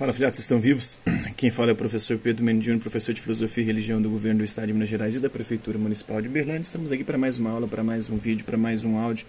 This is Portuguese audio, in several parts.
Fala, filhotes, estão vivos? Quem fala é o professor Pedro Mendiano, professor de Filosofia e Religião do Governo do Estado de Minas Gerais e da Prefeitura Municipal de Berlândia. Estamos aqui para mais uma aula, para mais um vídeo, para mais um áudio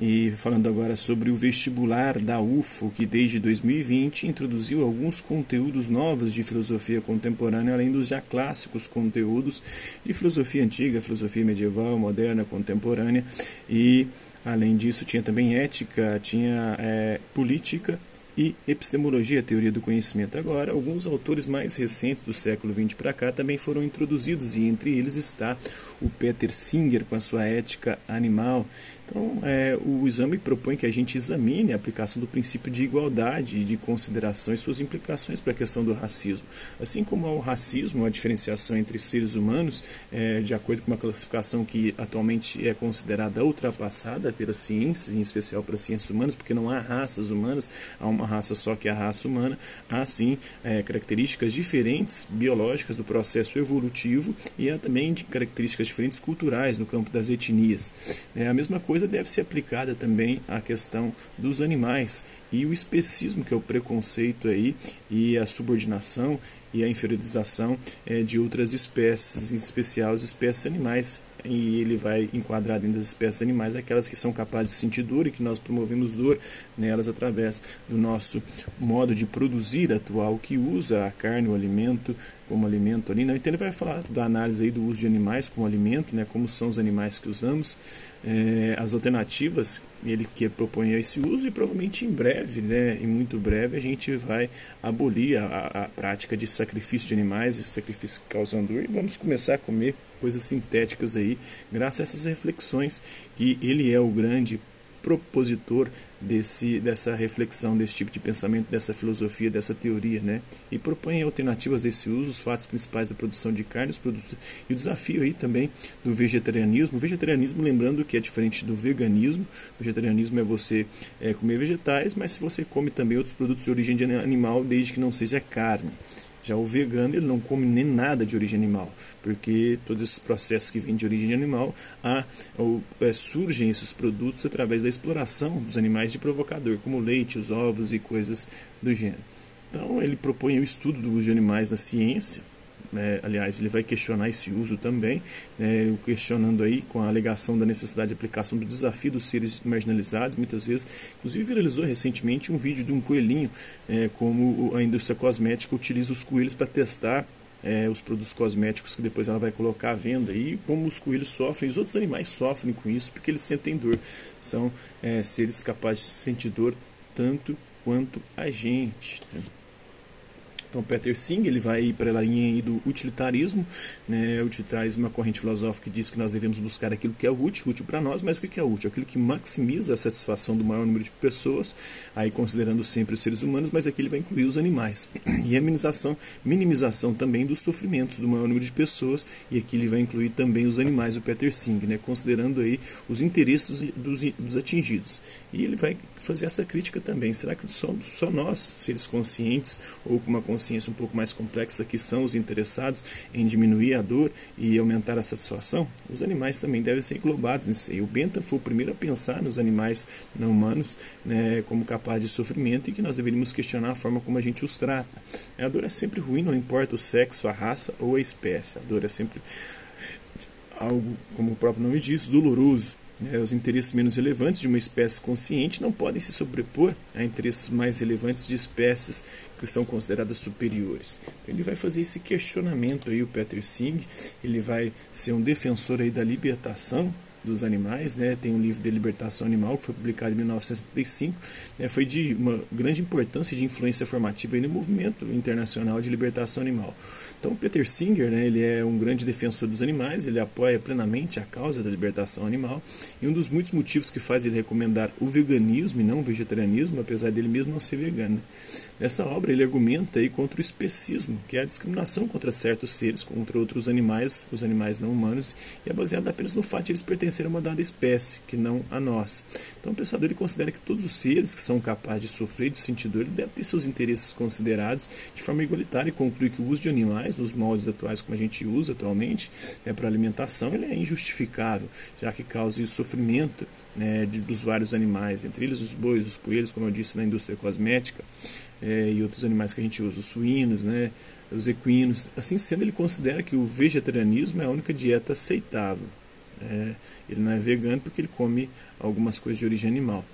e falando agora sobre o vestibular da UFO, que desde 2020 introduziu alguns conteúdos novos de filosofia contemporânea, além dos já clássicos conteúdos de filosofia antiga, filosofia medieval, moderna, contemporânea e Além disso, tinha também ética, tinha é, política e epistemologia, teoria do conhecimento. Agora, alguns autores mais recentes do século XX para cá também foram introduzidos e entre eles está o Peter Singer com a sua ética animal. Então, é, o exame propõe que a gente examine a aplicação do princípio de igualdade e de consideração e suas implicações para a questão do racismo. Assim como há o racismo, a diferenciação entre seres humanos, é, de acordo com uma classificação que atualmente é considerada ultrapassada pelas ciências, em especial pelas ciências humanas, porque não há raças humanas, há uma raça só que é a raça humana, há sim é, características diferentes biológicas do processo evolutivo e há também características diferentes culturais no campo das etnias. É a mesma coisa coisa deve ser aplicada também à questão dos animais e o especismo, que é o preconceito aí, e a subordinação e a inferiorização é, de outras espécies, em especial as espécies animais. E ele vai enquadrar dentro das espécies animais aquelas que são capazes de sentir dor e que nós promovemos dor nelas através do nosso modo de produzir atual, que usa a carne, o alimento, como alimento ali. Não? Então ele vai falar da análise aí do uso de animais como alimento, né? como são os animais que usamos, é, as alternativas ele que propõe esse uso e provavelmente em breve, né, em muito breve, a gente vai abolir a, a prática de sacrifício de animais, sacrifício que causam dor e vamos começar a comer coisas sintéticas aí, graças a essas reflexões que ele é o grande propositor desse, dessa reflexão, desse tipo de pensamento, dessa filosofia, dessa teoria, né? E propõe alternativas a esse uso, os fatos principais da produção de carne, os produtos, e o desafio aí também do vegetarianismo. O vegetarianismo, lembrando que é diferente do veganismo, o vegetarianismo é você é, comer vegetais, mas se você come também outros produtos de origem animal, desde que não seja carne. Já o vegano ele não come nem nada de origem animal, porque todos esses processos que vêm de origem animal há, ou, é, surgem esses produtos através da exploração dos animais de provocador, como leite, os ovos e coisas do gênero. Então ele propõe o estudo do uso de animais na ciência, né, aliás, ele vai questionar esse uso também, né, questionando aí com a alegação da necessidade de aplicação do desafio dos seres marginalizados, muitas vezes. Inclusive, viralizou recentemente um vídeo de um coelhinho, é, como a indústria cosmética utiliza os coelhos para testar é, os produtos cosméticos que depois ela vai colocar à venda e como os coelhos sofrem, os outros animais sofrem com isso porque eles sentem dor. São é, seres capazes de sentir dor tanto quanto a gente. Né? Então, Peter Singh ele vai para a linha do utilitarismo. Né? Utilitarismo é uma corrente filosófica que diz que nós devemos buscar aquilo que é útil, útil para nós, mas o que é útil? Aquilo que maximiza a satisfação do maior número de pessoas, aí considerando sempre os seres humanos, mas aqui ele vai incluir os animais. E a minimização, minimização também dos sofrimentos do maior número de pessoas, e aqui ele vai incluir também os animais, o Peter Singh, né? considerando aí os interesses dos, dos atingidos. E ele vai fazer essa crítica também. Será que só, só nós, seres conscientes ou com uma consciência ciência um pouco mais complexa, que são os interessados em diminuir a dor e aumentar a satisfação, os animais também devem ser englobados nisso. E o Bentham foi o primeiro a pensar nos animais não humanos né, como capazes de sofrimento e que nós deveríamos questionar a forma como a gente os trata. A dor é sempre ruim, não importa o sexo, a raça ou a espécie. A dor é sempre algo, como o próprio nome diz, doloroso. É, os interesses menos relevantes de uma espécie consciente não podem se sobrepor a interesses mais relevantes de espécies que são consideradas superiores. Então, ele vai fazer esse questionamento aí, o Peter Singh, ele vai ser um defensor aí da libertação dos animais, né? Tem um livro de libertação animal que foi publicado em 1975, né? Foi de uma grande importância de influência formativa no movimento internacional de libertação animal. Então, Peter Singer, né? Ele é um grande defensor dos animais, ele apoia plenamente a causa da libertação animal e um dos muitos motivos que faz ele recomendar o veganismo e não o vegetarianismo, apesar dele mesmo não ser vegano. Né? Nessa obra ele argumenta aí contra o especismo, que é a discriminação contra certos seres, contra outros animais, os animais não humanos, e é baseado apenas no fato de eles pertencerem pertencer a uma dada espécie, que não a nossa. Então o pensador ele considera que todos os seres que são capazes de sofrer de sentir dor devem ter seus interesses considerados de forma igualitária e conclui que o uso de animais, nos moldes atuais como a gente usa atualmente, é, para alimentação, ele é injustificável, já que causa o sofrimento né, de, dos vários animais, entre eles os bois, os coelhos, como eu disse na indústria cosmética. É, e outros animais que a gente usa, os suínos, né, os equinos. Assim sendo, ele considera que o vegetarianismo é a única dieta aceitável. É, ele não é vegano porque ele come algumas coisas de origem animal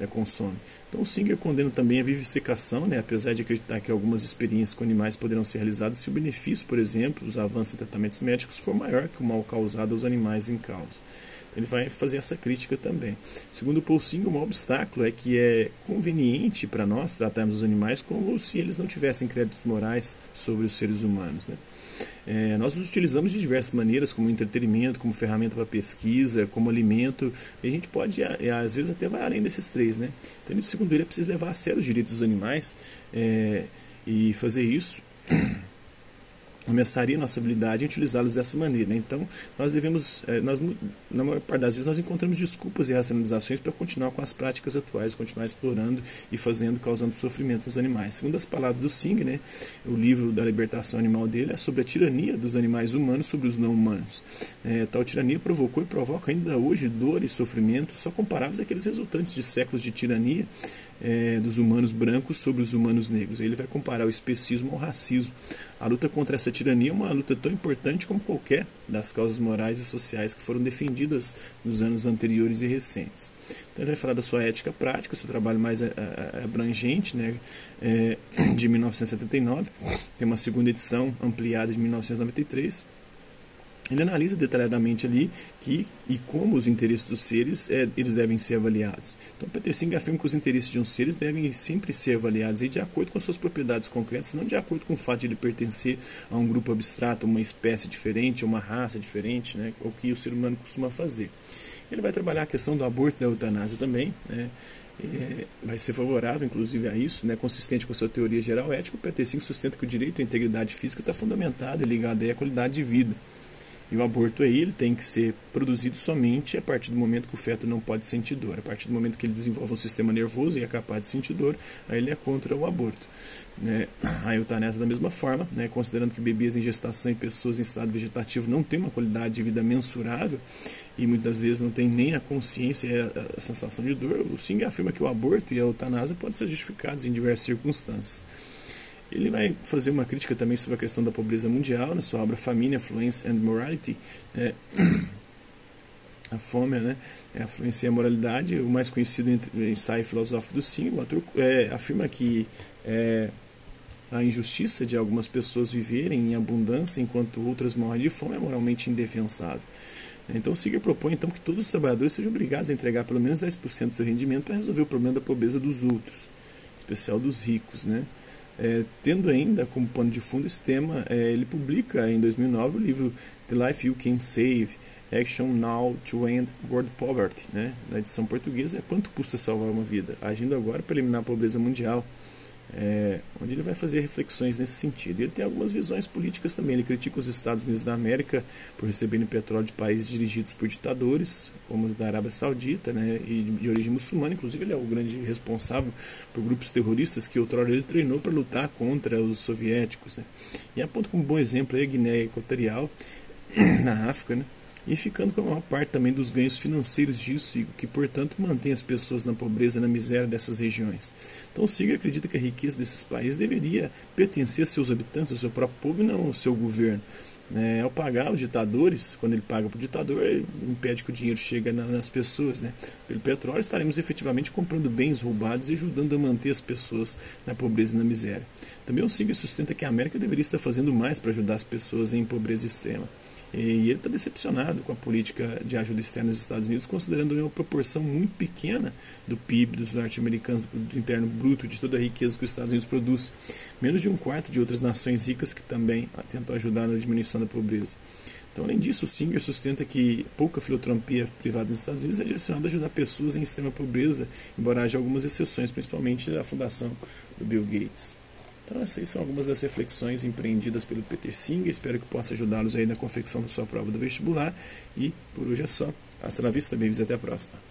né, consome. Então o Singer condena também a vivisecação, né, apesar de acreditar que algumas experiências com animais poderão ser realizadas se o benefício, por exemplo, dos avanços em tratamentos médicos for maior que o mal causado aos animais em causa. Ele vai fazer essa crítica também. Segundo Paul Singer, um obstáculo é que é conveniente para nós tratarmos os animais como se eles não tivessem créditos morais sobre os seres humanos. Né? É, nós nos utilizamos de diversas maneiras, como entretenimento, como ferramenta para pesquisa, como alimento. E a gente pode, às vezes, até vai além desses três. Né? Então, segundo ele, é preciso levar a sério os direitos dos animais é, e fazer isso começaria a nossa habilidade em utilizá-los dessa maneira. Então, nós devemos, eh, nós, na maior parte das vezes, nós encontramos desculpas e racionalizações para continuar com as práticas atuais, continuar explorando e fazendo, causando sofrimento nos animais. Segundo as palavras do Singh, né, o livro da libertação animal dele é sobre a tirania dos animais humanos sobre os não humanos. É, tal tirania provocou e provoca ainda hoje dor e sofrimento só comparáveis àqueles resultantes de séculos de tirania é, dos humanos brancos sobre os humanos negros. Ele vai comparar o especismo ao racismo. A luta contra essa tirania é uma luta tão importante como qualquer das causas morais e sociais que foram defendidas nos anos anteriores e recentes. Então ele vai falar da sua ética prática, seu trabalho mais é, é, abrangente, né, é, de 1979, tem uma segunda edição ampliada de 1993 ele analisa detalhadamente ali que e como os interesses dos seres é, eles devem ser avaliados. Então, Peter Singer afirma que os interesses de um seres devem sempre ser avaliados aí, de acordo com as suas propriedades concretas, não de acordo com o fato de ele pertencer a um grupo abstrato, uma espécie diferente, uma raça diferente, né, o que o ser humano costuma fazer. Ele vai trabalhar a questão do aborto e da eutanásia também, né, é, vai ser favorável, inclusive, a isso, né, consistente com a sua teoria geral ética. O Peter Singer sustenta que o direito à integridade física está fundamentado e ligado à qualidade de vida. E o aborto aí ele tem que ser produzido somente a partir do momento que o feto não pode sentir dor. A partir do momento que ele desenvolve um sistema nervoso e é capaz de sentir dor, aí ele é contra o aborto. Né? A eutanásia da mesma forma, né? considerando que bebês em gestação e pessoas em estado vegetativo não têm uma qualidade de vida mensurável e muitas vezes não tem nem a consciência e a, a sensação de dor, o Singh afirma que o aborto e a eutanásia podem ser justificados em diversas circunstâncias. Ele vai fazer uma crítica também sobre a questão da pobreza mundial na sua obra Famine, Affluence and Morality. É, a fome, né? É a fluência e a moralidade. O mais conhecido ensaio filosófico do Sim, o autor é, afirma que é, a injustiça de algumas pessoas viverem em abundância enquanto outras morrem de fome é moralmente indefensável. Então o Singer propõe então que todos os trabalhadores sejam obrigados a entregar pelo menos 10% do seu rendimento para resolver o problema da pobreza dos outros, em especial dos ricos, né? É, tendo ainda como pano de fundo esse tema, é, ele publica em 2009 o livro The Life You Can Save, Action Now to End World Poverty, né? na edição portuguesa, é quanto custa salvar uma vida, agindo agora para eliminar a pobreza mundial é, onde ele vai fazer reflexões nesse sentido. Ele tem algumas visões políticas também. Ele critica os Estados Unidos da América por receberem petróleo de países dirigidos por ditadores, como da Arábia Saudita, né, e de, origem muçulmana. Inclusive, ele é o grande responsável por grupos terroristas que outrora ele treinou para lutar contra os soviéticos. Né. E aponta como bom exemplo a Guiné Equatorial, na África, né, e ficando com a maior parte também dos ganhos financeiros disso, e que, portanto, mantém as pessoas na pobreza e na miséria dessas regiões. Então, Siga acredita que a riqueza desses países deveria pertencer a seus habitantes, ao seu próprio povo e não ao seu governo. É, ao pagar os ditadores, quando ele paga para o ditador, ele impede que o dinheiro chegue nas pessoas. Né? Pelo petróleo, estaremos efetivamente comprando bens roubados e ajudando a manter as pessoas na pobreza e na miséria. Também o Siga sustenta que a América deveria estar fazendo mais para ajudar as pessoas em pobreza extrema. E ele está decepcionado com a política de ajuda externa dos Estados Unidos, considerando uma proporção muito pequena do PIB dos norte-americanos, do interno bruto, de toda a riqueza que os Estados Unidos produz. Menos de um quarto de outras nações ricas que também tentam ajudar na diminuição da pobreza. Então, além disso, o Singer sustenta que pouca filantropia privada nos Estados Unidos é direcionada a ajudar pessoas em extrema pobreza, embora haja algumas exceções, principalmente a fundação do Bill Gates. Então essas são algumas das reflexões empreendidas pelo Peter Singer. Espero que possa ajudá-los aí na confecção da sua prova do vestibular. E por hoje é só. Hasta la vista, bem-vindos até a próxima.